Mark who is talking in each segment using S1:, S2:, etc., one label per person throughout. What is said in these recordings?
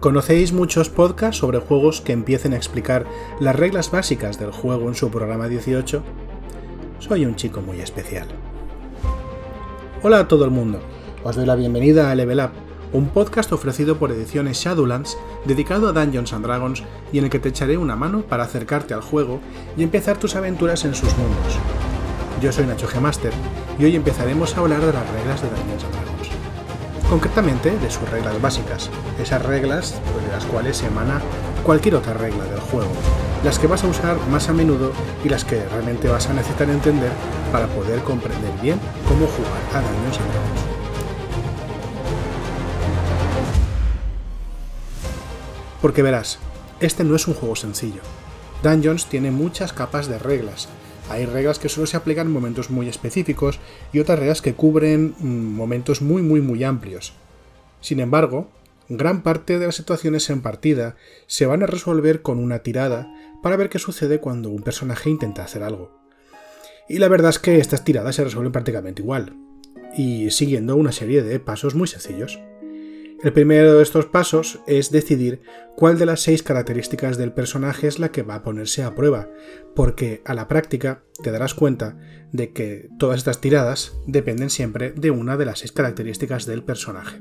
S1: ¿Conocéis muchos podcasts sobre juegos que empiecen a explicar las reglas básicas del juego en su programa 18? Soy un chico muy especial. Hola a todo el mundo, os doy la bienvenida a Level Up, un podcast ofrecido por Ediciones Shadowlands dedicado a Dungeons and Dragons y en el que te echaré una mano para acercarte al juego y empezar tus aventuras en sus mundos. Yo soy Nacho Gemaster y hoy empezaremos a hablar de las reglas de Dungeons and Dragons concretamente de sus reglas básicas, esas reglas de las cuales se emana cualquier otra regla del juego, las que vas a usar más a menudo y las que realmente vas a necesitar entender para poder comprender bien cómo jugar a Dungeons Dragons. Porque verás, este no es un juego sencillo. Dungeons tiene muchas capas de reglas, hay reglas que solo se aplican en momentos muy específicos y otras reglas que cubren mm, momentos muy muy muy amplios. Sin embargo, gran parte de las situaciones en partida se van a resolver con una tirada para ver qué sucede cuando un personaje intenta hacer algo. Y la verdad es que estas tiradas se resuelven prácticamente igual, y siguiendo una serie de pasos muy sencillos. El primero de estos pasos es decidir cuál de las seis características del personaje es la que va a ponerse a prueba, porque a la práctica te darás cuenta de que todas estas tiradas dependen siempre de una de las seis características del personaje.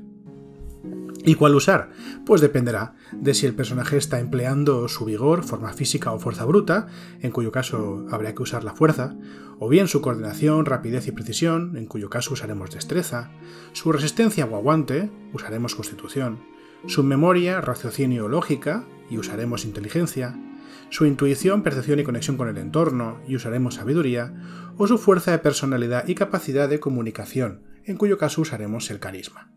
S1: ¿Y cuál usar? Pues dependerá de si el personaje está empleando su vigor, forma física o fuerza bruta, en cuyo caso habría que usar la fuerza, o bien su coordinación, rapidez y precisión, en cuyo caso usaremos destreza, su resistencia o aguante, usaremos constitución, su memoria, raciocinio o lógica, y usaremos inteligencia, su intuición, percepción y conexión con el entorno, y usaremos sabiduría, o su fuerza de personalidad y capacidad de comunicación, en cuyo caso usaremos el carisma.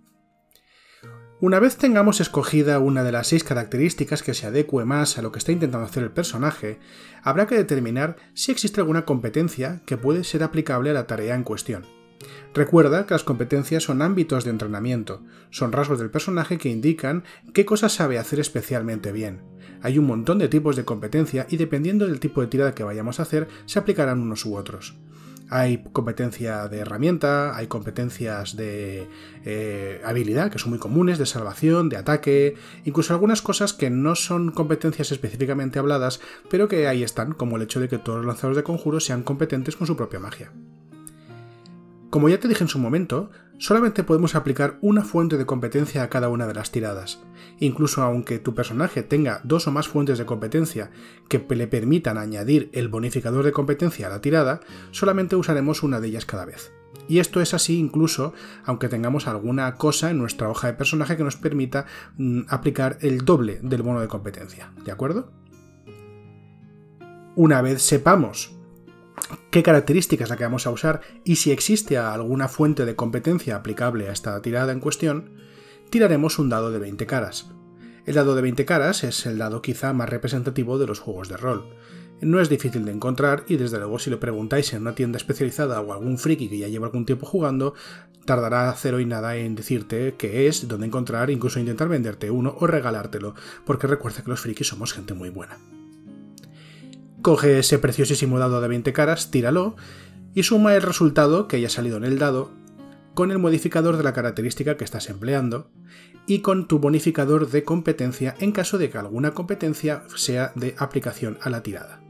S1: Una vez tengamos escogida una de las seis características que se adecue más a lo que está intentando hacer el personaje, habrá que determinar si existe alguna competencia que puede ser aplicable a la tarea en cuestión. Recuerda que las competencias son ámbitos de entrenamiento, son rasgos del personaje que indican qué cosas sabe hacer especialmente bien. Hay un montón de tipos de competencia y dependiendo del tipo de tirada que vayamos a hacer, se aplicarán unos u otros. Hay competencia de herramienta, hay competencias de eh, habilidad, que son muy comunes, de salvación, de ataque, incluso algunas cosas que no son competencias específicamente habladas, pero que ahí están, como el hecho de que todos los lanzadores de conjuros sean competentes con su propia magia. Como ya te dije en su momento, solamente podemos aplicar una fuente de competencia a cada una de las tiradas. Incluso aunque tu personaje tenga dos o más fuentes de competencia que le permitan añadir el bonificador de competencia a la tirada, solamente usaremos una de ellas cada vez. Y esto es así incluso aunque tengamos alguna cosa en nuestra hoja de personaje que nos permita mm, aplicar el doble del bono de competencia. ¿De acuerdo? Una vez sepamos qué características la que vamos a usar y si existe alguna fuente de competencia aplicable a esta tirada en cuestión, tiraremos un dado de 20 caras. El dado de 20 caras es el dado quizá más representativo de los juegos de rol. No es difícil de encontrar y desde luego si lo preguntáis en una tienda especializada o algún friki que ya lleva algún tiempo jugando, tardará cero y nada en decirte qué es, dónde encontrar, incluso intentar venderte uno o regalártelo, porque recuerda que los frikis somos gente muy buena. Coge ese preciosísimo dado de 20 caras, tíralo y suma el resultado que haya salido en el dado con el modificador de la característica que estás empleando y con tu bonificador de competencia en caso de que alguna competencia sea de aplicación a la tirada.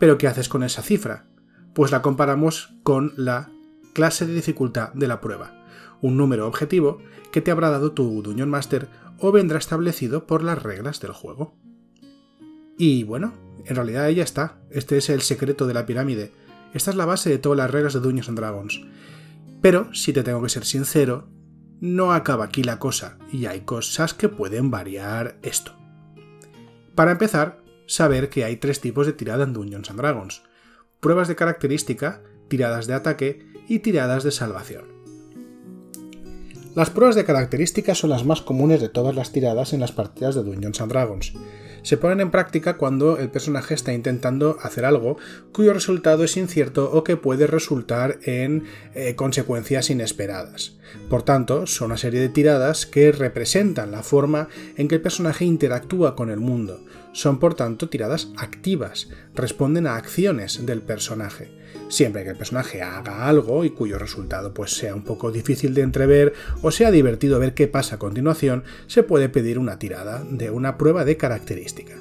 S1: Pero ¿qué haces con esa cifra? Pues la comparamos con la clase de dificultad de la prueba, un número objetivo que te habrá dado tu Dungeon Master o vendrá establecido por las reglas del juego. Y bueno, en realidad ya está. Este es el secreto de la pirámide. Esta es la base de todas las reglas de Dungeons and Dragons. Pero, si te tengo que ser sincero, no acaba aquí la cosa, y hay cosas que pueden variar esto. Para empezar, saber que hay tres tipos de tirada en Dungeons and Dragons. Pruebas de característica, tiradas de ataque y tiradas de salvación. Las pruebas de característica son las más comunes de todas las tiradas en las partidas de Dungeons and Dragons. Se ponen en práctica cuando el personaje está intentando hacer algo cuyo resultado es incierto o que puede resultar en eh, consecuencias inesperadas. Por tanto, son una serie de tiradas que representan la forma en que el personaje interactúa con el mundo. Son por tanto tiradas activas, responden a acciones del personaje. Siempre que el personaje haga algo y cuyo resultado pues sea un poco difícil de entrever o sea divertido ver qué pasa a continuación, se puede pedir una tirada de una prueba de característica.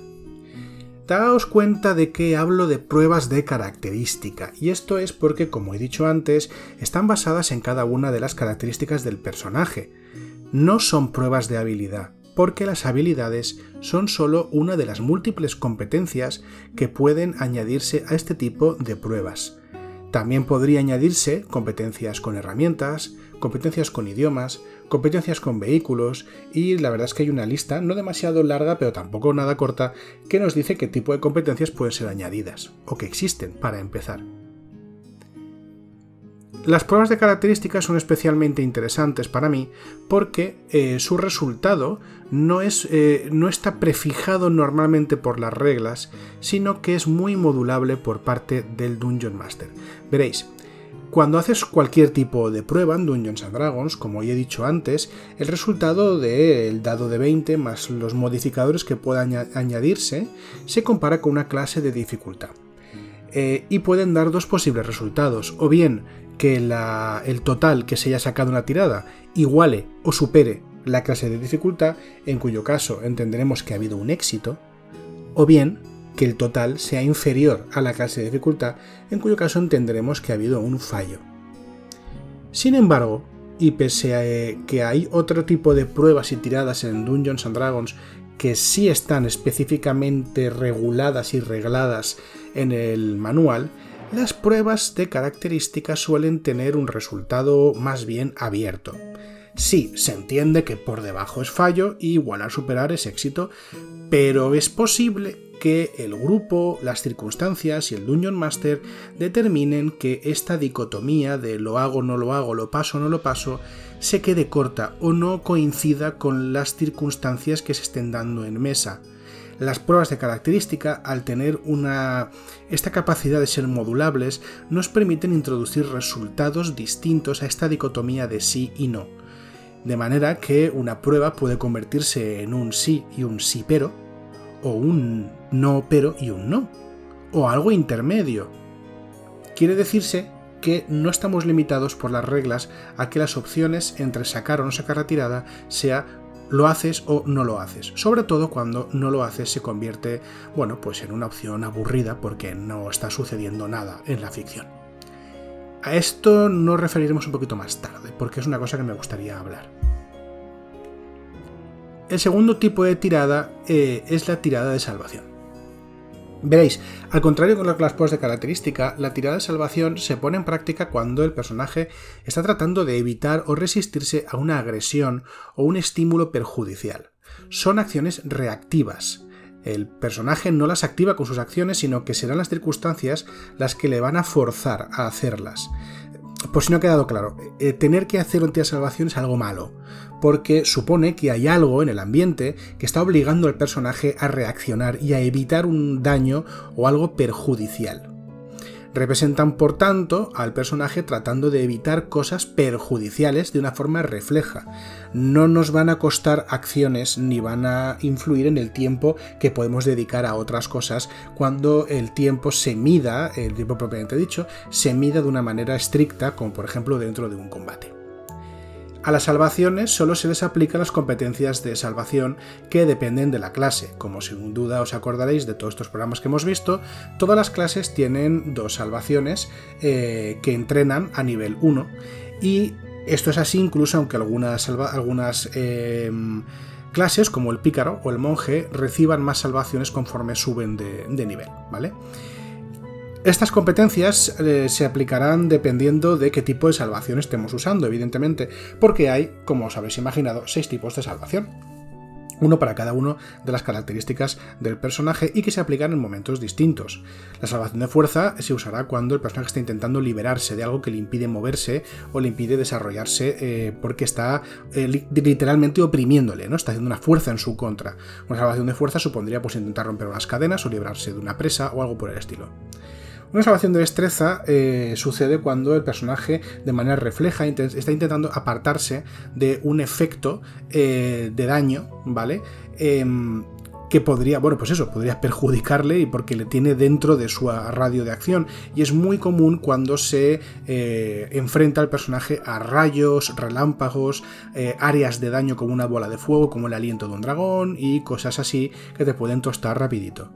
S1: Daos cuenta de que hablo de pruebas de característica, y esto es porque, como he dicho antes, están basadas en cada una de las características del personaje. No son pruebas de habilidad, porque las habilidades son solo una de las múltiples competencias que pueden añadirse a este tipo de pruebas. También podría añadirse competencias con herramientas, competencias con idiomas, competencias con vehículos y la verdad es que hay una lista no demasiado larga pero tampoco nada corta que nos dice qué tipo de competencias pueden ser añadidas o que existen para empezar. Las pruebas de características son especialmente interesantes para mí porque eh, su resultado no, es, eh, no está prefijado normalmente por las reglas, sino que es muy modulable por parte del Dungeon Master. Veréis, cuando haces cualquier tipo de prueba en Dungeons and Dragons, como ya he dicho antes, el resultado del dado de 20 más los modificadores que puedan añadirse se compara con una clase de dificultad. Eh, y pueden dar dos posibles resultados, o bien que el total que se haya sacado en la tirada iguale o supere la clase de dificultad, en cuyo caso entenderemos que ha habido un éxito, o bien que el total sea inferior a la clase de dificultad, en cuyo caso entenderemos que ha habido un fallo. Sin embargo, y pese a que hay otro tipo de pruebas y tiradas en Dungeons and Dragons que sí están específicamente reguladas y regladas en el manual, las pruebas de características suelen tener un resultado más bien abierto. Sí, se entiende que por debajo es fallo y igual al superar es éxito, pero es posible que el grupo, las circunstancias y el Dungeon Master determinen que esta dicotomía de lo hago, no lo hago, lo paso, no lo paso, se quede corta o no coincida con las circunstancias que se estén dando en mesa. Las pruebas de característica, al tener una, esta capacidad de ser modulables, nos permiten introducir resultados distintos a esta dicotomía de sí y no. De manera que una prueba puede convertirse en un sí y un sí pero, o un no pero y un no, o algo intermedio. Quiere decirse que no estamos limitados por las reglas a que las opciones entre sacar o no sacar la tirada sea lo haces o no lo haces. Sobre todo cuando no lo haces se convierte, bueno, pues en una opción aburrida porque no está sucediendo nada en la ficción. A esto nos referiremos un poquito más tarde, porque es una cosa que me gustaría hablar. El segundo tipo de tirada eh, es la tirada de salvación. Veréis, al contrario con las pruebas de característica, la tirada de salvación se pone en práctica cuando el personaje está tratando de evitar o resistirse a una agresión o un estímulo perjudicial. Son acciones reactivas. El personaje no las activa con sus acciones, sino que serán las circunstancias las que le van a forzar a hacerlas. Por si no ha quedado claro, eh, tener que hacer un tira de salvación es algo malo porque supone que hay algo en el ambiente que está obligando al personaje a reaccionar y a evitar un daño o algo perjudicial. Representan, por tanto, al personaje tratando de evitar cosas perjudiciales de una forma refleja. No nos van a costar acciones ni van a influir en el tiempo que podemos dedicar a otras cosas cuando el tiempo se mida, el tiempo propiamente dicho, se mida de una manera estricta, como por ejemplo dentro de un combate. A las salvaciones solo se les aplican las competencias de salvación que dependen de la clase. Como sin duda os acordaréis de todos estos programas que hemos visto, todas las clases tienen dos salvaciones eh, que entrenan a nivel 1 y esto es así incluso aunque algunas, algunas em, clases como el pícaro o el monje reciban más salvaciones conforme suben de, de nivel, ¿vale? Estas competencias eh, se aplicarán dependiendo de qué tipo de salvación estemos usando, evidentemente, porque hay, como os habéis imaginado, seis tipos de salvación. uno para cada uno de las características del personaje y que se aplican en momentos distintos. La salvación de fuerza se usará cuando el personaje está intentando liberarse de algo que le impide moverse o le impide desarrollarse eh, porque está eh, literalmente oprimiéndole, ¿no? Está haciendo una fuerza en su contra. Una salvación de fuerza supondría pues intentar romper unas cadenas o librarse de una presa o algo por el estilo. Una salvación de destreza eh, sucede cuando el personaje de manera refleja está intentando apartarse de un efecto eh, de daño, ¿vale? Em, que podría, bueno, pues eso, podría perjudicarle y porque le tiene dentro de su radio de acción. Y es muy común cuando se eh, enfrenta al personaje a rayos, relámpagos, áreas de daño como una bola de fuego, como el aliento de un dragón y cosas así que te pueden tostar rapidito.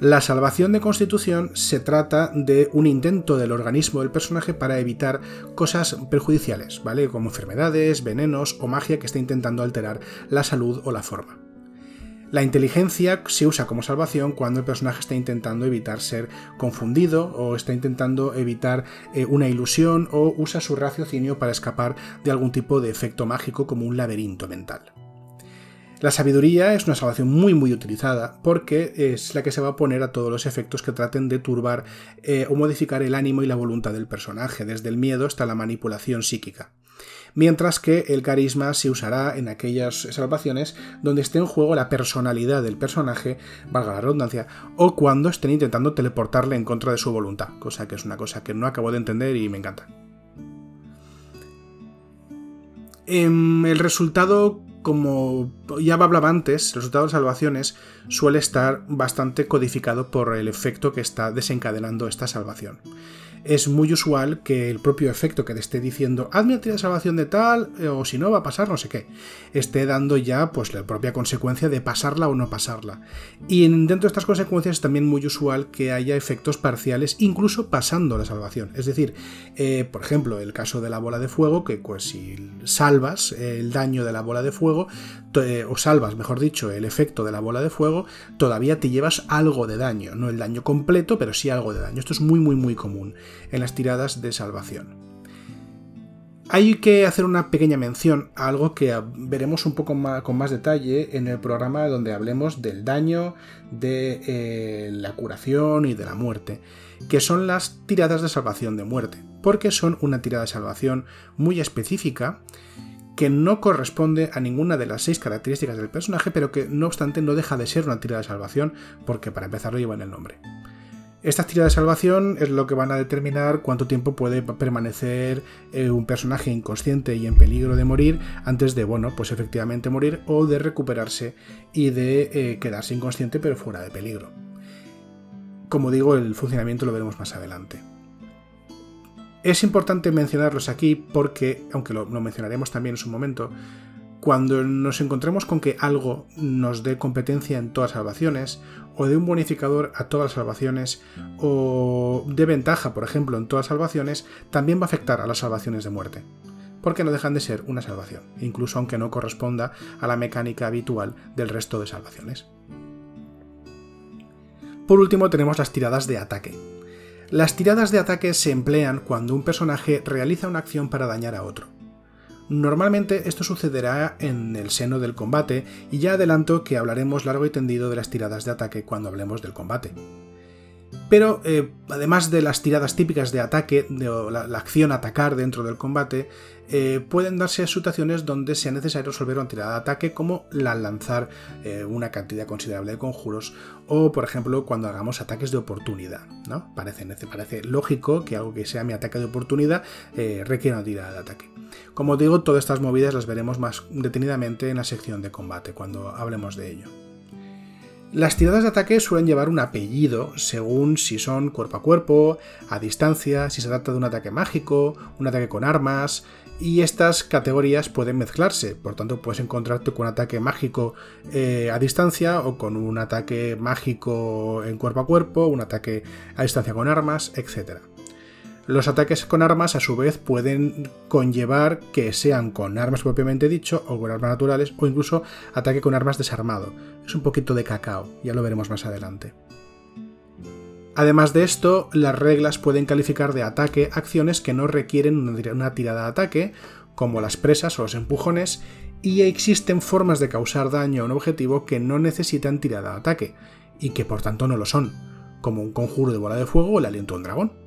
S1: La salvación de constitución se trata de un intento del organismo del personaje para evitar cosas perjudiciales, ¿vale? Como enfermedades, venenos o magia que está intentando alterar la salud o la forma. La inteligencia se usa como salvación cuando el personaje está intentando evitar ser confundido o está intentando evitar eh, una ilusión o usa su raciocinio para escapar de algún tipo de efecto mágico como un laberinto mental. La sabiduría es una salvación muy muy utilizada porque es la que se va a poner a todos los efectos que traten de turbar eh, o modificar el ánimo y la voluntad del personaje, desde el miedo hasta la manipulación psíquica. Mientras que el carisma se usará en aquellas salvaciones donde esté en juego la personalidad del personaje, valga la redundancia, o cuando estén intentando teleportarle en contra de su voluntad, cosa que es una cosa que no acabo de entender y me encanta. Em, el resultado como ya hablaba antes, el resultado de salvaciones suele estar bastante codificado por el efecto que está desencadenando esta salvación es muy usual que el propio efecto que te esté diciendo hazme de salvación de tal, eh, o si no va a pasar no sé qué, esté dando ya pues la propia consecuencia de pasarla o no pasarla. Y dentro de estas consecuencias es también muy usual que haya efectos parciales, incluso pasando la salvación. Es decir, eh, por ejemplo, el caso de la bola de fuego, que pues si salvas el daño de la bola de fuego, eh, o salvas, mejor dicho, el efecto de la bola de fuego, todavía te llevas algo de daño, no el daño completo, pero sí algo de daño. Esto es muy muy muy común en las tiradas de salvación. Hay que hacer una pequeña mención a algo que veremos un poco más, con más detalle en el programa donde hablemos del daño, de eh, la curación y de la muerte, que son las tiradas de salvación de muerte, porque son una tirada de salvación muy específica que no corresponde a ninguna de las seis características del personaje, pero que no obstante no deja de ser una tirada de salvación, porque para empezar lo lleva en el nombre. Estas tiradas de salvación es lo que van a determinar cuánto tiempo puede permanecer eh, un personaje inconsciente y en peligro de morir antes de, bueno, pues efectivamente morir o de recuperarse y de eh, quedarse inconsciente pero fuera de peligro. Como digo, el funcionamiento lo veremos más adelante. Es importante mencionarlos aquí porque, aunque lo, lo mencionaremos también en su momento, cuando nos encontremos con que algo nos dé competencia en todas salvaciones, o de un bonificador a todas las salvaciones, o de ventaja, por ejemplo, en todas salvaciones, también va a afectar a las salvaciones de muerte. Porque no dejan de ser una salvación, incluso aunque no corresponda a la mecánica habitual del resto de salvaciones. Por último tenemos las tiradas de ataque. Las tiradas de ataque se emplean cuando un personaje realiza una acción para dañar a otro. Normalmente esto sucederá en el seno del combate y ya adelanto que hablaremos largo y tendido de las tiradas de ataque cuando hablemos del combate. Pero eh, además de las tiradas típicas de ataque, de la, acción atacar dentro del combate, eh, pueden darse situaciones donde sea necesario resolver una tirada de ataque, como la lanzar eh, una cantidad considerable de conjuros, o por ejemplo cuando hagamos ataques de oportunidad. ¿no? Parece, parece lógico que algo que sea mi ataque de oportunidad requiera una tirada de ataque. Como digo, todas estas movidas las veremos más detenidamente en la sección de combate, cuando hablemos de ello. Las tiradas de ataque suelen llevar un apellido según si son cuerpo a cuerpo, a distancia, si se trata de un ataque mágico, un ataque con armas, y estas categorías pueden mezclarse, por tanto puedes encontrarte con un ataque mágico eh, a distancia o con un ataque mágico en cuerpo a cuerpo, un ataque a distancia con armas, etc. Los ataques con armas a su vez pueden conllevar que sean con armas propiamente dicho o con armas naturales o incluso ataque con armas desarmado. Es un poquito de cacao, ya lo veremos más adelante. Además de esto, las reglas pueden calificar de ataque acciones que no requieren una tirada de ataque, como las presas o los empujones, y existen formas de causar daño a un objetivo que no necesitan tirada de ataque, y que por tanto no lo son, como un conjuro de bola de fuego o el aliento de un dragón.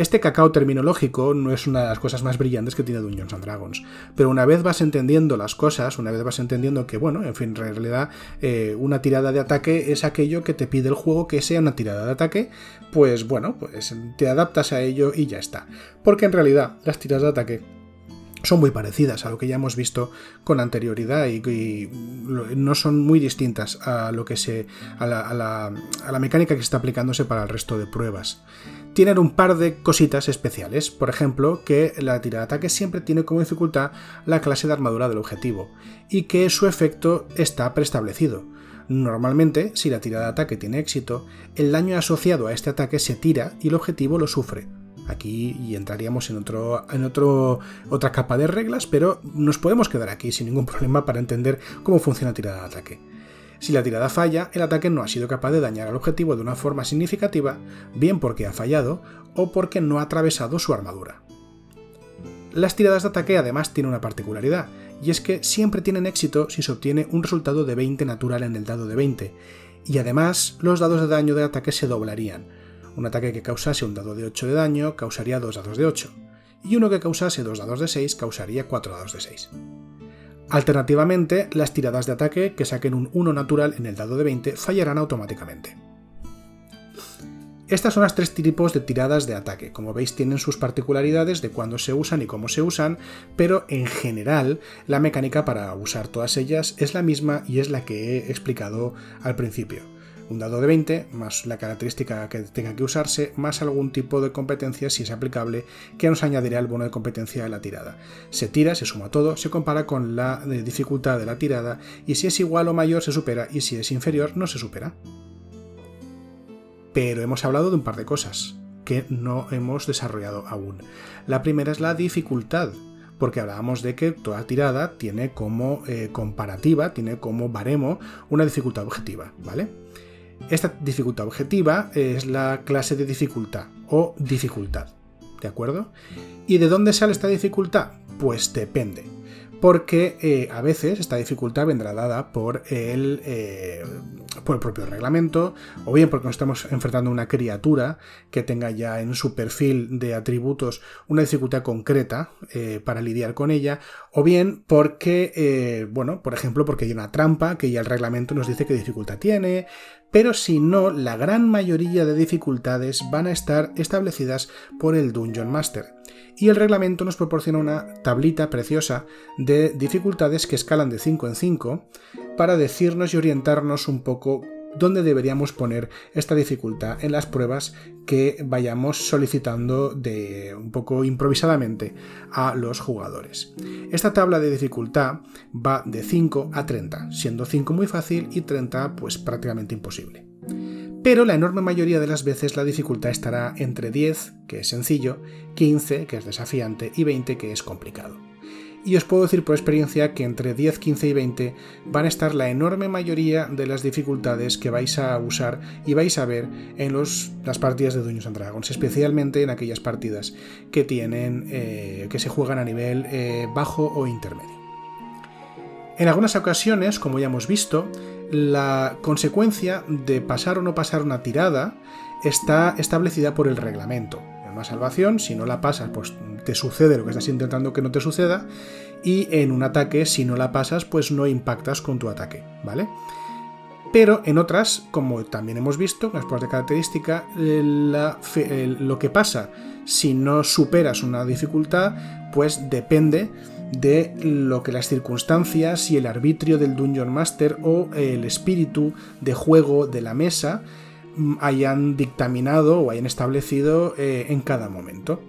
S1: Este cacao terminológico no es una de las cosas más brillantes que tiene Dungeons and Dragons, pero una vez vas entendiendo las cosas, una vez vas entendiendo que, bueno, en fin, en realidad eh, una tirada de ataque es aquello que te pide el juego que sea una tirada de ataque, pues bueno, pues te adaptas a ello y ya está. Porque en realidad las tiradas de ataque son muy parecidas a lo que ya hemos visto con anterioridad y, no son muy distintas a lo que se a la, a la mecánica que está aplicándose para el resto de pruebas tienen un par de cositas especiales. Por ejemplo, que la tirada de ataque siempre tiene como dificultad la clase de armadura del objetivo y que su efecto está preestablecido. Normalmente, si la tirada de ataque tiene éxito, el daño asociado a este ataque se tira y el objetivo lo sufre. Aquí y entraríamos en, otro, en otro, otra capa de reglas, pero nos podemos quedar aquí sin ningún problema para entender cómo funciona tirada de ataque. Si la tirada falla, el ataque no ha sido capaz de dañar al objetivo de una forma significativa, bien porque ha fallado o porque no ha atravesado su armadura. Las tiradas de ataque además tienen una particularidad, y es que siempre tienen éxito si se obtiene un resultado de 20 natural en el dado de 20, y además los dados de daño de ataque se doblarían. Un ataque que causase un dado de 8 de daño causaría dos dados de 8, y uno que causase dos dados de 6 causaría 4 dados de 6. Alternativamente, las tiradas de ataque que saquen un 1 natural en el dado de 20 fallarán automáticamente. Estas son las tres tipos de tiradas de ataque. Como veis, tienen sus particularidades de cuándo se usan y cómo se usan, pero en general la mecánica para usar todas ellas es la misma y es la que he explicado al principio un dado de 20, más la característica que tenga que usarse, más algún tipo de competencia, si es aplicable, que nos añadirá el bono de competencia de la tirada. Se tira, se suma todo, se compara con la eh, dificultad de la tirada, y si es igual o mayor se supera, y si es inferior no se supera. Pero hemos hablado de un par de cosas que no hemos desarrollado aún. La primera es la dificultad porque hablábamos de que toda tirada tiene como eh, comparativa, tiene como baremo una dificultad objetiva, ¿vale? Esta dificultad objetiva es la clase de dificultad o dificultad, ¿de acuerdo? ¿Y de dónde sale esta dificultad? Pues depende porque eh, a veces esta dificultad vendrá dada por el, eh, por el propio reglamento, o bien porque nos estamos enfrentando a una criatura que tenga ya en su perfil de atributos una dificultad concreta eh, para lidiar con ella, o bien porque, bueno, por ejemplo, porque hay una trampa que ya el reglamento nos dice qué dificultad tiene, pero si no, la gran mayoría de dificultades van a estar establecidas por el Dungeon Master. Y el reglamento nos proporciona una tablita preciosa de dificultades que escalan de 5 en 5 para decirnos y orientarnos un poco dónde deberíamos poner esta dificultad en las pruebas que vayamos solicitando de un poco improvisadamente a los jugadores. Esta tabla de dificultad va de 5 a 30, siendo 5 muy fácil y 30 pues prácticamente imposible pero la enorme mayoría de las veces la dificultad estará entre 10, que es sencillo, 15, que es desafiante, y 20, que es complicado. Y os puedo decir por experiencia que entre 10, 15 y 20 van a estar la enorme mayoría de las dificultades que vais a usar y vais a ver en las partidas de Dungeons and Dragons, especialmente en aquellas partidas que tienen eh, que se juegan a nivel eh, bajo o intermedio. En algunas ocasiones, como ya hemos visto, la consecuencia de pasar o no pasar una tirada está establecida por el reglamento. Una salvación, si no la pasas, pues te sucede lo que estás intentando que no te suceda. Y en un ataque, si no la pasas, pues no impactas con tu ataque, ¿vale? Pero en otras, como también hemos visto, en las de característica, lo que pasa si no superas una dificultad, pues depende de lo que las circunstancias y el arbitrio del Dungeon Master o el espíritu de juego de la mesa hayan dictaminado o hayan establecido eh, en cada momento.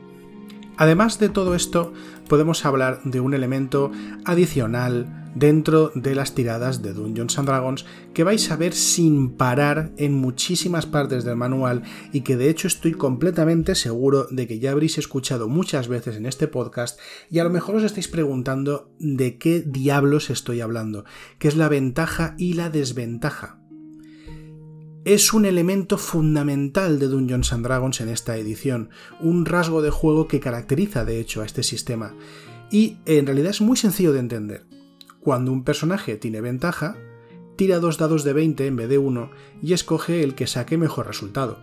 S1: Además de todo esto, podemos hablar de un elemento adicional dentro de las tiradas de Dungeons and Dragons que vais a ver sin parar en muchísimas partes del manual y que de hecho estoy completamente seguro de que ya habréis escuchado muchas veces en este podcast y a lo mejor os estáis preguntando de qué diablos estoy hablando, que es la ventaja y la desventaja. Es un elemento fundamental de Dungeons and Dragons en esta edición, un rasgo de juego que caracteriza de hecho a este sistema Y en realidad es muy sencillo de entender. Cuando un personaje tiene ventaja, tira dos dados de 20 en vez de uno y escoge el que saque mejor resultado.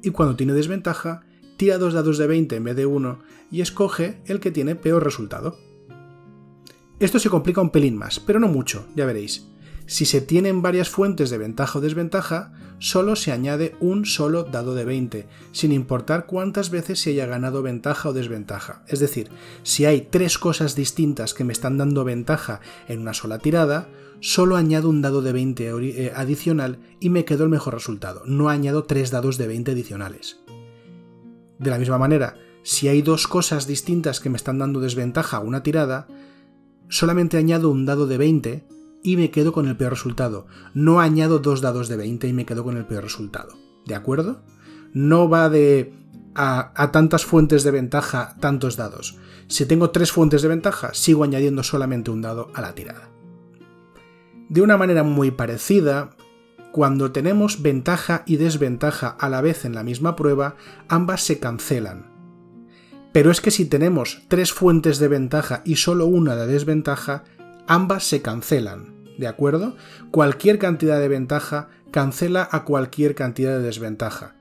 S1: Y cuando tiene desventaja, tira dos dados de 20 en vez de uno y escoge el que tiene peor resultado. Esto se complica un pelín más, pero no mucho, ya veréis. Si se tienen varias fuentes de ventaja o desventaja, solo se añade un solo dado de 20, sin importar cuántas veces se haya ganado ventaja o desventaja. Es decir, si hay tres cosas distintas que me están dando ventaja en una sola tirada, solo añado un dado de 20 eh, adicional y me quedo el mejor resultado. No añado tres dados de 20 adicionales. De la misma manera, si hay dos cosas distintas que me están dando desventaja a una tirada, solamente añado un dado de 20 y me quedo con el peor resultado. No añado dos dados de 20 y me quedo con el peor resultado. ¿De acuerdo? No va de a, tantas fuentes de ventaja, tantos dados. Si tengo tres fuentes de ventaja, sigo añadiendo solamente un dado a la tirada. De una manera muy parecida, cuando tenemos ventaja y desventaja a la vez en la misma prueba, ambas se cancelan. Pero es que si tenemos tres fuentes de ventaja y solo una de desventaja, ambas se cancelan, ¿de acuerdo? Cualquier cantidad de ventaja cancela a cualquier cantidad de desventaja.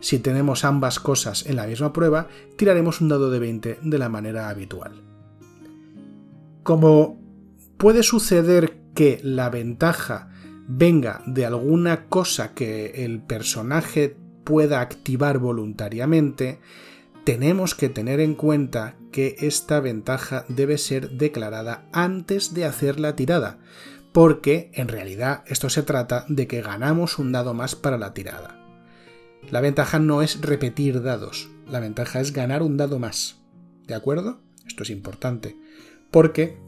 S1: Si tenemos ambas cosas en la misma prueba, tiraremos un dado de 20 de la manera habitual. Como puede suceder que la ventaja venga de alguna cosa que el personaje pueda activar voluntariamente, tenemos que tener en cuenta que esta ventaja debe ser declarada antes de hacer la tirada, porque en realidad esto se trata de que ganamos un dado más para la tirada. La ventaja no es repetir dados, la ventaja es ganar un dado más. ¿De acuerdo? Esto es importante, porque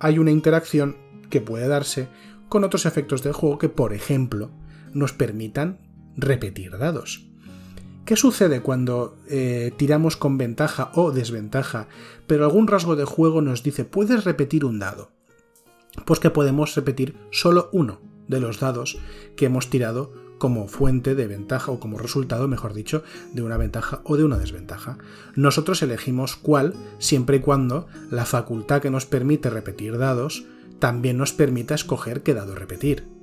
S1: hay una interacción que puede darse con otros efectos del juego que, por ejemplo, nos permitan repetir dados. ¿Qué sucede cuando eh, tiramos con ventaja o desventaja, pero algún rasgo de juego nos dice puedes repetir un dado? Pues que podemos repetir solo uno de los dados que hemos tirado como fuente de ventaja o como resultado, mejor dicho, de una ventaja o de una desventaja. Nosotros elegimos cuál siempre y cuando la facultad que nos permite repetir dados también nos permita escoger qué dado repetir.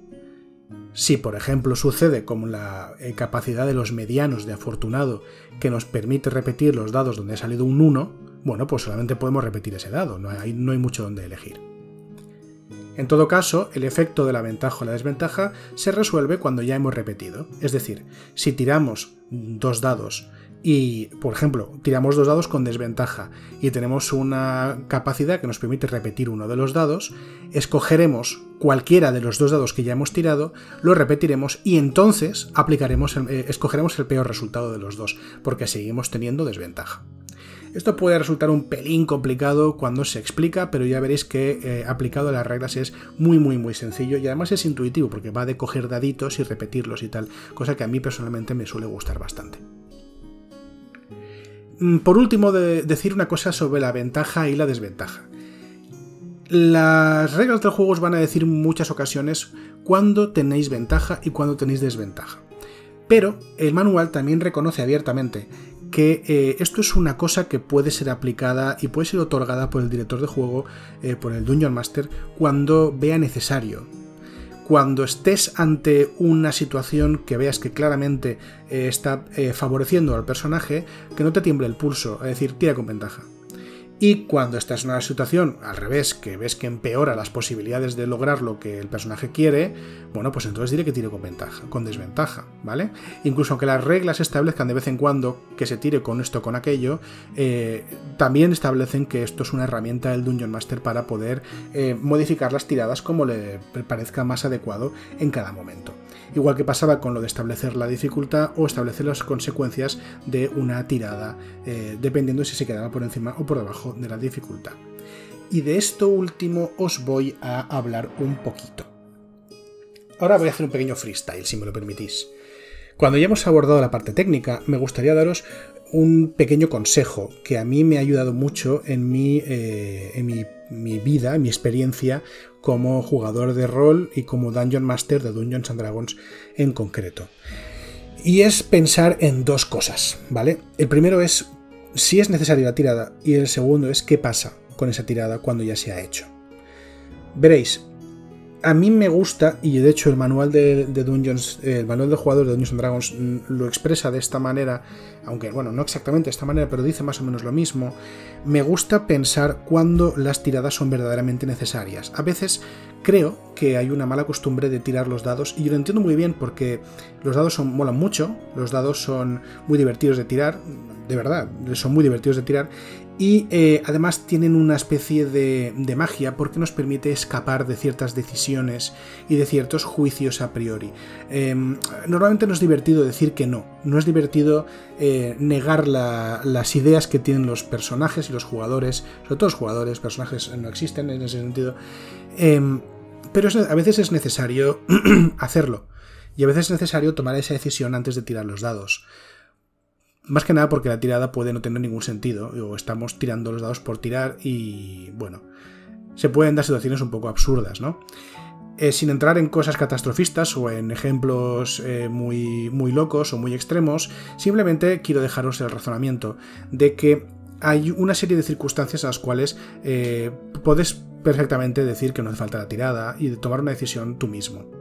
S1: Si, por ejemplo, sucede como la eh, capacidad de los medianos de afortunado que nos permite repetir los dados donde ha salido un 1, bueno, pues solamente podemos repetir ese dado, no hay, no hay mucho donde elegir. En todo caso, el efecto de la ventaja o la desventaja se resuelve cuando ya hemos repetido. Es decir, si tiramos dos dados y, por ejemplo, tiramos dos dados con desventaja y tenemos una capacidad que nos permite repetir uno de los dados, escogeremos cualquiera de los dos dados que ya hemos tirado, lo repetiremos y entonces aplicaremos eh, escogeremos el peor resultado de los dos, porque seguimos teniendo desventaja. Esto puede resultar un pelín complicado cuando se explica, pero ya veréis que eh, aplicado a las reglas es muy muy muy sencillo y además es intuitivo porque va de coger daditos y repetirlos y tal, cosa que a mí personalmente me suele gustar bastante. Mm, por último, decir una cosa sobre la ventaja y la desventaja. Las reglas del juego os van a decir en muchas ocasiones cuándo tenéis ventaja y cuándo tenéis desventaja. Pero el manual también reconoce abiertamente que eh, esto es una cosa que puede ser aplicada y puede ser otorgada por el director de juego, eh, por el Dungeon Master, cuando vea necesario cuando estés ante una situación que veas que claramente eh, está eh, favoreciendo al personaje, que no te tiemble el pulso, es decir, tira con ventaja. Y cuando estás en una situación al revés, que ves que empeora las posibilidades de lograr lo que el personaje quiere, bueno, pues entonces diré que tire con ventaja, con desventaja, ¿vale? Incluso aunque las reglas establezcan de vez en cuando que se tire con esto con aquello, eh, también establecen que esto es una herramienta del Dungeon Master para poder eh, modificar las tiradas como le parezca más adecuado en cada momento igual que pasaba con lo de establecer la dificultad o establecer las consecuencias de una tirada, eh, dependiendo si se quedaba por encima o por debajo de la dificultad. Y de esto último os voy a hablar un poquito. Ahora voy a hacer un pequeño freestyle, si me lo permitís. Cuando ya hemos abordado la parte técnica, me gustaría daros un pequeño consejo que a mí me ha ayudado mucho en mi, eh, en mi, mi vida, mi experiencia como jugador de rol y como Dungeon Master de Dungeons and Dragons en concreto. Y es pensar en dos cosas, ¿vale? El primero es si es necesaria la tirada y el segundo es qué pasa con esa tirada cuando ya se ha hecho. Veréis, a mí me gusta, y de hecho el manual de, Dungeons, el manual de jugadores de Dungeons Dragons mm, lo expresa de esta manera, aunque bueno, no exactamente de esta manera, pero dice más o menos lo mismo. Me gusta pensar cuando las tiradas son verdaderamente necesarias. A veces creo que hay una mala costumbre de tirar los dados, y yo lo entiendo muy bien porque los dados son, molan mucho, los dados son muy divertidos de tirar, de verdad, son muy divertidos de tirar, y eh, además tienen una especie de, magia porque nos permite escapar de ciertas decisiones y de ciertos juicios a priori. Em, normalmente no es divertido decir que no, no es divertido eh, negar las ideas que tienen los personajes y los jugadores, sobre todo los jugadores, personajes no existen en ese sentido, em, pero a veces es necesario hacerlo y a veces es necesario tomar esa decisión antes de tirar los dados. Más que nada porque la tirada puede no tener ningún sentido, o estamos tirando los dados por tirar y, bueno, se pueden dar situaciones un poco absurdas, ¿no? Eh, sin entrar en cosas catastrofistas o en ejemplos eh, muy, muy locos o muy extremos, simplemente quiero dejaros el razonamiento de que hay una serie de circunstancias a las cuales eh, puedes perfectamente decir que no hace falta la tirada y tomar una decisión tú mismo.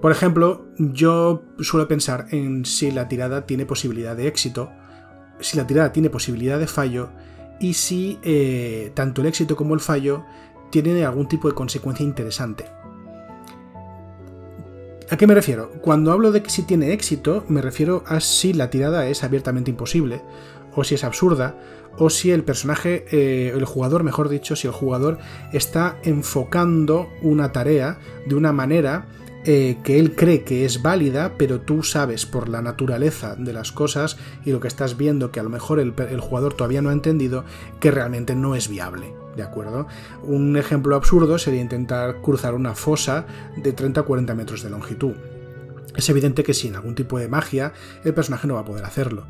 S1: Por ejemplo, yo suelo pensar en si la tirada tiene posibilidad de éxito, si la tirada tiene posibilidad de fallo y si eh, tanto el éxito como el fallo tienen algún tipo de consecuencia interesante. ¿A qué me refiero? Cuando hablo de que si tiene éxito, me refiero a si la tirada es abiertamente imposible, o si es absurda, o si el personaje, eh, el jugador, mejor dicho, si el jugador está enfocando una tarea de una manera eh, que él cree que es válida, pero tú sabes por la naturaleza de las cosas y lo que estás viendo que a lo mejor el, jugador todavía no ha entendido que realmente no es viable. ¿De acuerdo? Un ejemplo absurdo sería intentar cruzar una fosa de 30 o 40 metros de longitud. Es evidente que sin algún tipo de magia el personaje no va a poder hacerlo.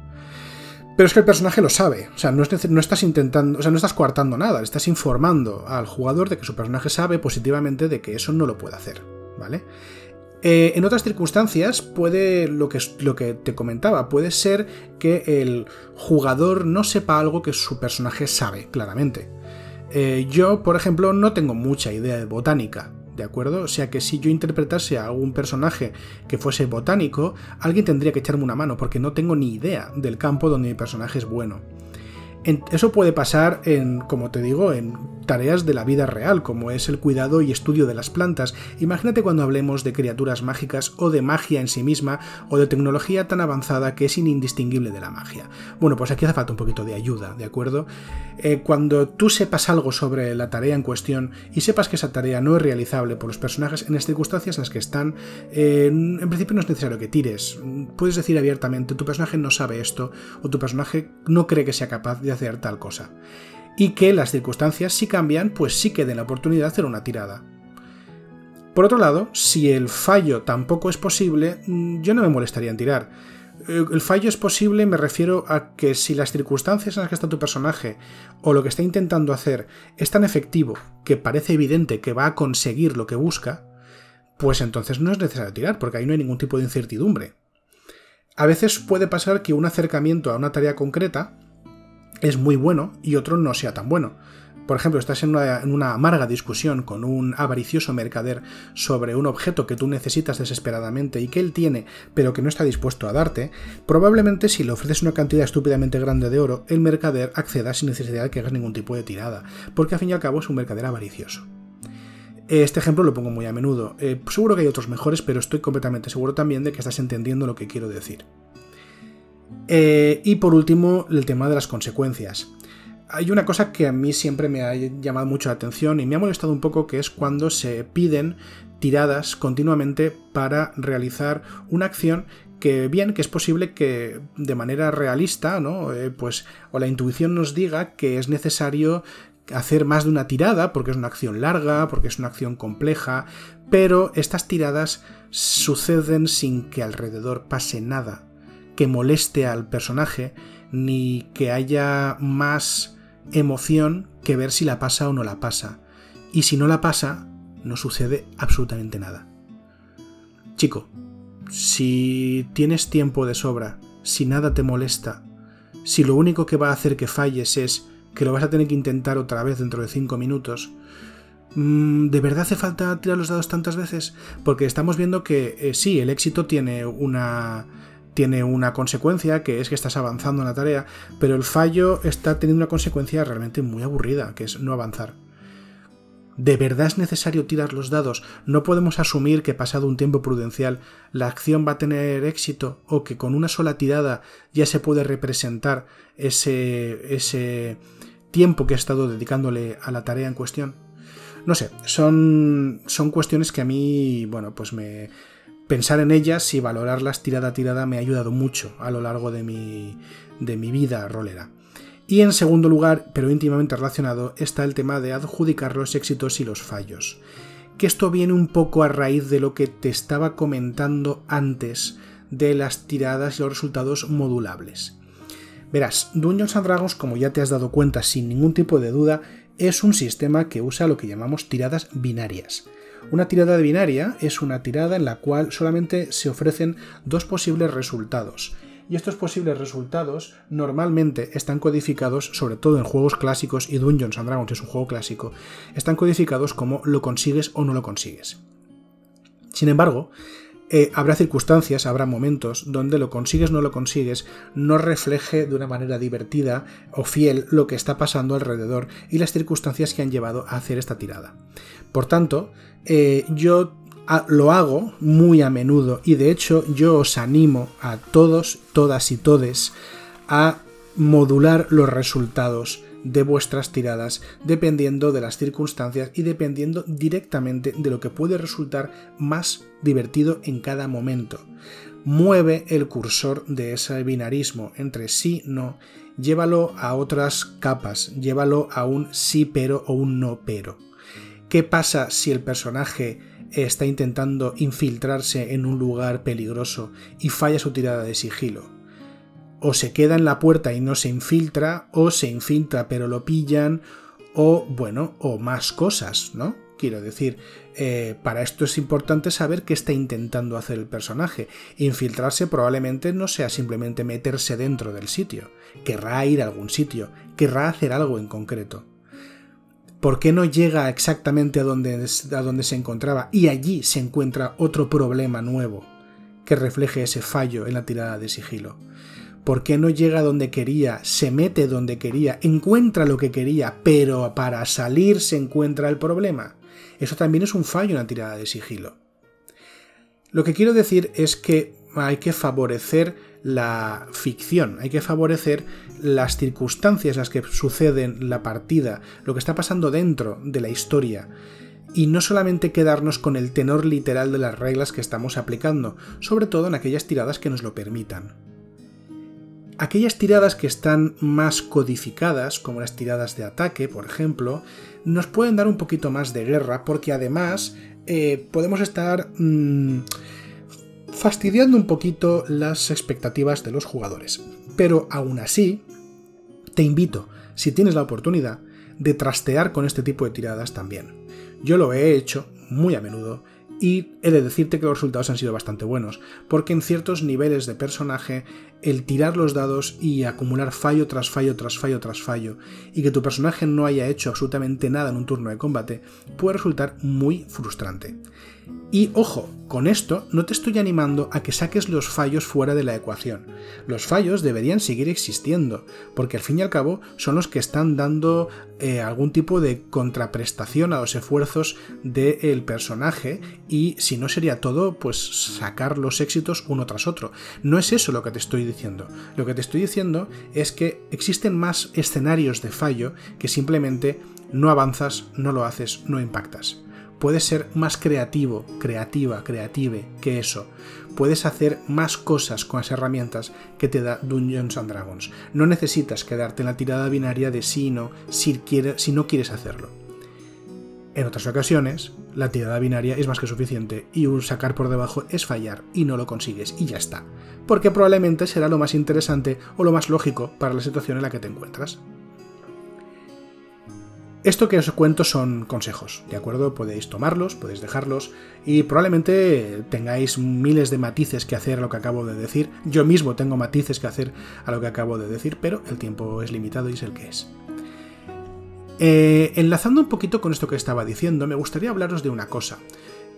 S1: Pero es que el personaje lo sabe, o sea, no, no, estás intentando, o sea, no estás coartando nada, estás informando al jugador de que su personaje sabe positivamente de que eso no lo puede hacer, ¿vale? Eh, en otras circunstancias puede, lo que, te comentaba, puede ser que el jugador no sepa algo que su personaje sabe, claramente. Eh, yo, por ejemplo, no tengo mucha idea de botánica, ¿de acuerdo? O sea que si yo interpretase a algún personaje que fuese botánico, alguien tendría que echarme una mano, porque no tengo ni idea del campo donde mi personaje es bueno. Eso puede pasar en, como te digo, en tareas de la vida real, como es el cuidado y estudio de las plantas. Imagínate cuando hablemos de criaturas mágicas o de magia en sí misma o de tecnología tan avanzada que es indistinguible de la magia. Bueno, pues aquí hace falta un poquito de ayuda, ¿de acuerdo? Eh, cuando tú sepas algo sobre la tarea en cuestión y sepas que esa tarea no es realizable por los personajes en las circunstancias en las que están, eh, en principio no es necesario que tires. Puedes decir abiertamente, tu personaje no sabe esto o tu personaje no cree que sea capaz de hacer tal cosa. Y que las circunstancias, si cambian, pues sí que den la oportunidad de hacer una tirada. Por otro lado, si el fallo tampoco es posible, mm, yo no me molestaría en tirar. Eh, el fallo es posible, me refiero a que si las circunstancias en las que está tu personaje o lo que está intentando hacer es tan efectivo que parece evidente que va a conseguir lo que busca, pues entonces no es necesario tirar, porque ahí no hay ningún tipo de incertidumbre. A veces puede pasar que un acercamiento a una tarea concreta es muy bueno y otro no sea tan bueno. Por ejemplo, estás en una, amarga discusión con un avaricioso mercader sobre un objeto que tú necesitas desesperadamente y que él tiene, pero que no está dispuesto a darte, probablemente si le ofreces una cantidad estúpidamente grande de oro, el mercader acceda sin necesidad de que hagas ningún tipo de tirada, porque al fin y al cabo es un mercader avaricioso. Este ejemplo lo pongo muy a menudo. Eh, seguro que hay otros mejores, pero estoy completamente seguro también de que estás entendiendo lo que quiero decir. Eh, y por último, el tema de las consecuencias. Hay una cosa que a mí siempre me ha llamado mucho la atención y me ha molestado un poco, que es cuando se piden tiradas continuamente para realizar una acción que bien, que es posible que de manera realista, ¿no? Eh, pues, o la intuición nos diga que es necesario hacer más de una tirada, porque es una acción larga, porque es una acción compleja, pero estas tiradas suceden sin que alrededor pase nada que moleste al personaje, ni que haya más emoción que ver si la pasa o no la pasa. Y si no la pasa, no sucede absolutamente nada. Chico, si tienes tiempo de sobra, si nada te molesta, si lo único que va a hacer que falles es que lo vas a tener que intentar otra vez dentro de 5 minutos. Mm, ¿De verdad hace falta tirar los dados tantas veces? Porque estamos viendo que eh, sí, el éxito tiene una tiene una consecuencia, que es que estás avanzando en la tarea, pero el fallo está teniendo una consecuencia realmente muy aburrida, que es no avanzar. ¿De verdad es necesario tirar los dados? ¿No podemos asumir que pasado un tiempo prudencial la acción va a tener éxito o que con una sola tirada ya se puede representar ese, ese tiempo que ha estado dedicándole a la tarea en cuestión? No sé, son, son cuestiones que a mí, bueno, pues me, pensar en ellas y valorarlas tirada a tirada me ha ayudado mucho a lo largo de mi, de mi vida rolera. Y en segundo lugar, pero íntimamente relacionado, está el tema de adjudicar los éxitos y los fallos. Que esto viene un poco a raíz de lo que te estaba comentando antes de las tiradas y los resultados modulables. Verás, Dungeons and Dragons, como ya te has dado cuenta sin ningún tipo de duda, es un sistema que usa lo que llamamos tiradas binarias. Una tirada binaria es una tirada en la cual solamente se ofrecen dos posibles resultados. Y estos posibles resultados normalmente están codificados, sobre todo en juegos clásicos, y Dungeons and Dragons es un juego clásico, están codificados como lo consigues o no lo consigues. Sin embargo, eh, habrá circunstancias, habrá momentos donde lo consigues no lo consigues, no refleje de una manera divertida o fiel lo que está pasando alrededor y las circunstancias que han llevado a hacer esta tirada. Por tanto, eh, yo lo hago muy a menudo y de hecho yo os animo a todos, todas y todes a modular los resultados de vuestras tiradas dependiendo de las circunstancias y dependiendo directamente de lo que puede resultar más divertido en cada momento. Mueve el cursor de ese binarismo entre sí, no, llévalo a otras capas, llévalo a un sí pero o un no pero. ¿Qué pasa si el personaje está intentando infiltrarse en un lugar peligroso y falla su tirada de sigilo? O se queda en la puerta y no se infiltra, o se infiltra pero lo pillan, o bueno, o más cosas, ¿no? Quiero decir, eh, para esto es importante saber qué está intentando hacer el personaje. Infiltrarse probablemente no sea simplemente meterse dentro del sitio, querrá ir a algún sitio, querrá hacer algo en concreto. ¿Por qué no llega exactamente a donde, a donde se encontraba y allí se encuentra otro problema nuevo que refleje ese fallo en la tirada de sigilo? ¿Por qué no llega donde quería, se mete donde quería, encuentra lo que quería, pero para salir se encuentra el problema? Eso también es un fallo en la tirada de sigilo. Lo que quiero decir es que hay que favorecer la ficción, hay que favorecer las circunstancias las que suceden la partida, lo que está pasando dentro de la historia, y no solamente quedarnos con el tenor literal de las reglas que estamos aplicando, sobre todo en aquellas tiradas que nos lo permitan. Aquellas tiradas que están más codificadas, como las tiradas de ataque, por ejemplo, nos pueden dar un poquito más de guerra porque además eh, podemos estar... Mm, fastidiando un poquito las expectativas de los jugadores. Pero aún así, te invito, si tienes la oportunidad, de trastear con este tipo de tiradas también. Yo lo he hecho muy a menudo y he de decirte que los resultados han sido bastante buenos, porque en ciertos niveles de personaje el tirar los dados y acumular fallo tras fallo tras fallo tras fallo, y que tu personaje no haya hecho absolutamente nada en un turno de combate, puede resultar muy frustrante. Y ojo, con esto no te estoy animando a que saques los fallos fuera de la ecuación. Los fallos deberían seguir existiendo, porque al fin y al cabo son los que están dando eh, algún tipo de contraprestación a los esfuerzos del personaje y si no sería todo, pues sacar los éxitos uno tras otro. No es eso lo que te estoy diciendo. Lo que te estoy diciendo es que existen más escenarios de fallo que simplemente no avanzas, no lo haces, no impactas puedes ser más creativo, creativa, creative que eso. Puedes hacer más cosas con las herramientas que te da Dungeons and Dragons. No necesitas quedarte en la tirada binaria de sí y no si, si no quieres hacerlo. En otras ocasiones, la tirada binaria es más que suficiente y un sacar por debajo es fallar y no lo consigues y ya está. Porque probablemente será lo más interesante o lo más lógico para la situación en la que te encuentras. Esto que os cuento son consejos, ¿de acuerdo? Podéis tomarlos, podéis dejarlos y probablemente tengáis miles de matices que hacer a lo que acabo de decir. Yo mismo tengo matices que hacer a lo que acabo de decir, pero el tiempo es limitado y es el que es. Eh, enlazando un poquito con esto que estaba diciendo, me gustaría hablaros de una cosa.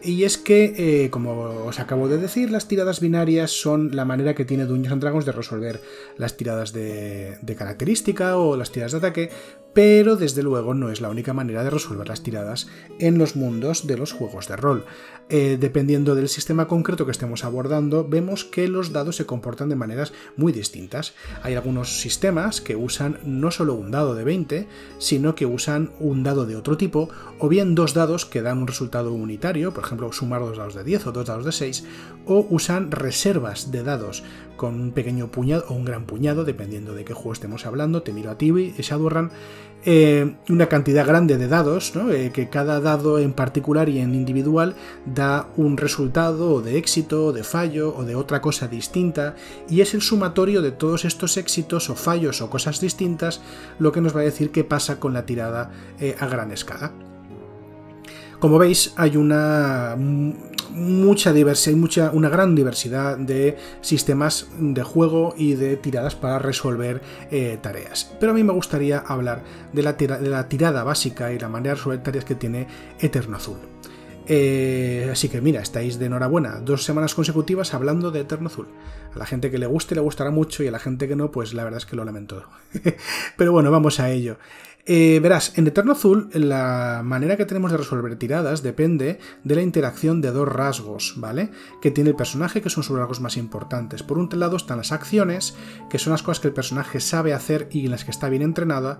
S1: Y es que, eh, como os acabo de decir, las tiradas binarias son la manera que tiene Dungeons Dragons de resolver las tiradas de, de, característica o las tiradas de ataque, pero desde luego no es la única manera de resolver las tiradas en los mundos de los juegos de rol. Eh, dependiendo del sistema concreto que estemos abordando, vemos que los dados se comportan de maneras muy distintas. Hay algunos sistemas que usan no solo un dado de 20, sino que usan un dado de otro tipo, o bien dos dados que dan un resultado unitario, por ejemplo, sumar dos dados de 10 o dos dados de 6, o usan reservas de dados con un pequeño puñado o un gran puñado, dependiendo de qué juego estemos hablando. Te a ti, Shadowrun eh, una cantidad grande de dados, eh, que cada dado en particular y en individual da un resultado de éxito, o de fallo o de otra cosa distinta, y es el sumatorio de todos estos éxitos o fallos o cosas distintas lo que nos va a decir qué pasa con la tirada eh, a gran escala. Como veis, hay una mucha diversidad, mucha, una gran diversidad de sistemas de juego y de tiradas para resolver eh, tareas. Pero a mí me gustaría hablar de la, de la, tirada básica y la manera de resolver tareas que tiene Eterno Azul. Eh, así que mira, estáis de enhorabuena, dos semanas consecutivas hablando de Eterno Azul. A la gente que le guste le gustará mucho y a la gente que no, pues la verdad es que lo lamento. Pero bueno, vamos a ello. Eh, verás, en Eterno Azul la manera que tenemos de resolver tiradas depende de la interacción de dos rasgos, ¿vale? Que tiene el personaje, que son sus rasgos más importantes. Por un lado están las acciones, que son las cosas que el personaje sabe hacer y en las que está bien entrenada,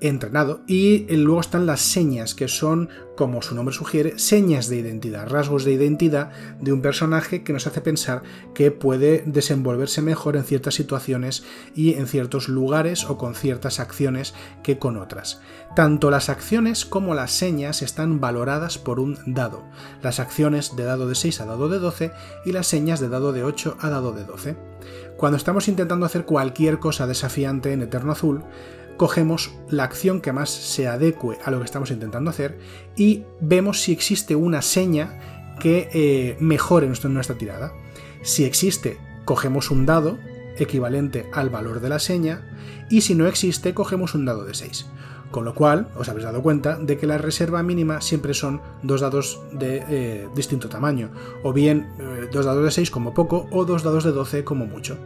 S1: entrenado y luego están las señas que son como su nombre sugiere señas de identidad rasgos de identidad de un personaje que nos hace pensar que puede desenvolverse mejor en ciertas situaciones y en ciertos lugares o con ciertas acciones que con otras. Tanto las acciones como las señas están valoradas por un dado. Las acciones de dado de 6 a dado de 12 y las señas de dado de 8 a dado de 12 cuando estamos intentando hacer cualquier cosa desafiante en Eterno Azul, cogemos la acción que más se adecue a lo que estamos intentando hacer y vemos si existe una seña que eh, mejore nuestra, tirada. Si existe, cogemos un dado equivalente al valor de la seña y si no existe, cogemos un dado de 6. Con lo cual, os habéis dado cuenta de que la reserva mínima siempre son dos dados de eh, distinto tamaño, o bien eh, dos dados de 6 como poco, o dos dados de 12 como mucho.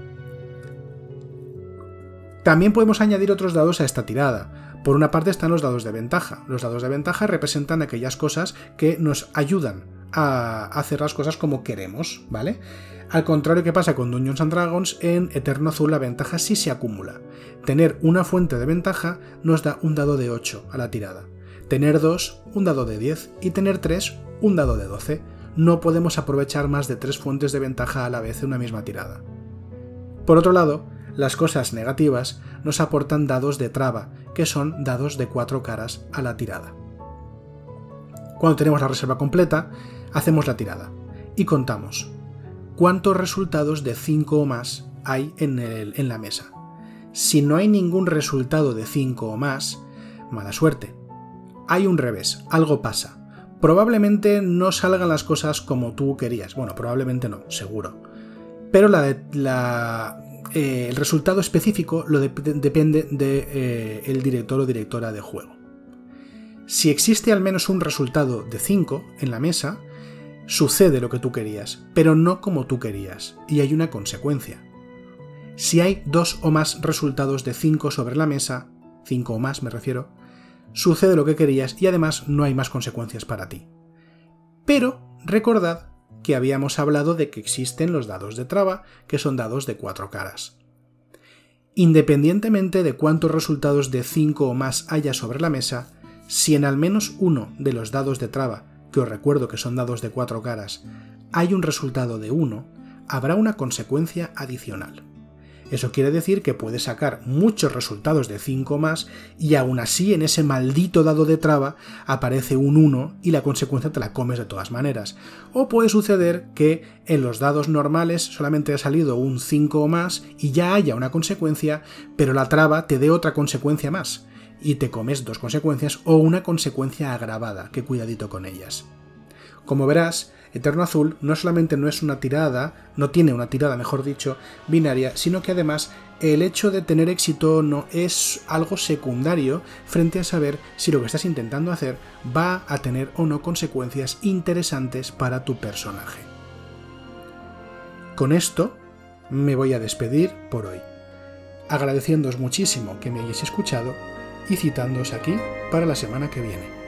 S1: También podemos añadir otros dados a esta tirada. Por una parte están los dados de ventaja. Los dados de ventaja representan aquellas cosas que nos ayudan a hacer las cosas como queremos, ¿vale? Al contrario que pasa con Dungeons and Dragons, en Eterno Azul la ventaja sí se acumula. Tener una fuente de ventaja nos da un dado de 8 a la tirada. Tener 2, un dado de 10 y tener 3, un dado de 12. No podemos aprovechar más de 3 fuentes de ventaja a la vez en una misma tirada. Por otro lado, las cosas negativas nos aportan dados de traba, que son dados de cuatro caras a la tirada. Cuando tenemos la reserva completa, hacemos la tirada y contamos cuántos resultados de 5 o más hay en, en la mesa. Si no hay ningún resultado de 5 o más, mala suerte. Hay un revés, algo pasa. Probablemente no salgan las cosas como tú querías. Bueno, probablemente no, seguro. Pero la, la, eh, el resultado específico lo depende del de, eh, director o directora de juego. Si existe al menos un resultado de 5 en la mesa, sucede lo que tú querías, pero no como tú querías, y hay una consecuencia. Si hay dos o más resultados de 5 sobre la mesa, 5 o más me refiero, sucede lo que querías y además no hay más consecuencias para ti. Pero recordad que habíamos hablado de que existen los dados de traba, que son dados de cuatro caras. Independientemente de cuántos resultados de 5 o más haya sobre la mesa, si en al menos uno de los dados de traba, que os recuerdo que son dados de cuatro caras, hay un resultado de 1, habrá una consecuencia adicional. Eso quiere decir que puedes sacar muchos resultados de 5 más y aún así en ese maldito dado de traba aparece un 1 y la consecuencia te la comes de todas maneras. O puede suceder que en los dados normales solamente ha salido un 5 o más y ya haya una consecuencia, pero la traba te dé otra consecuencia más y te comes dos consecuencias o una consecuencia agravada, que cuidadito con ellas. Como verás, Eterno Azul no solamente no es una tirada, no tiene una tirada, mejor dicho, binaria, sino que además el hecho de tener éxito o no es algo secundario frente a saber si lo que estás intentando hacer va a tener o no consecuencias interesantes para tu personaje. Con esto me voy a despedir por hoy, agradeciéndoos muchísimo que me hayáis escuchado y citándoos aquí para la semana que viene.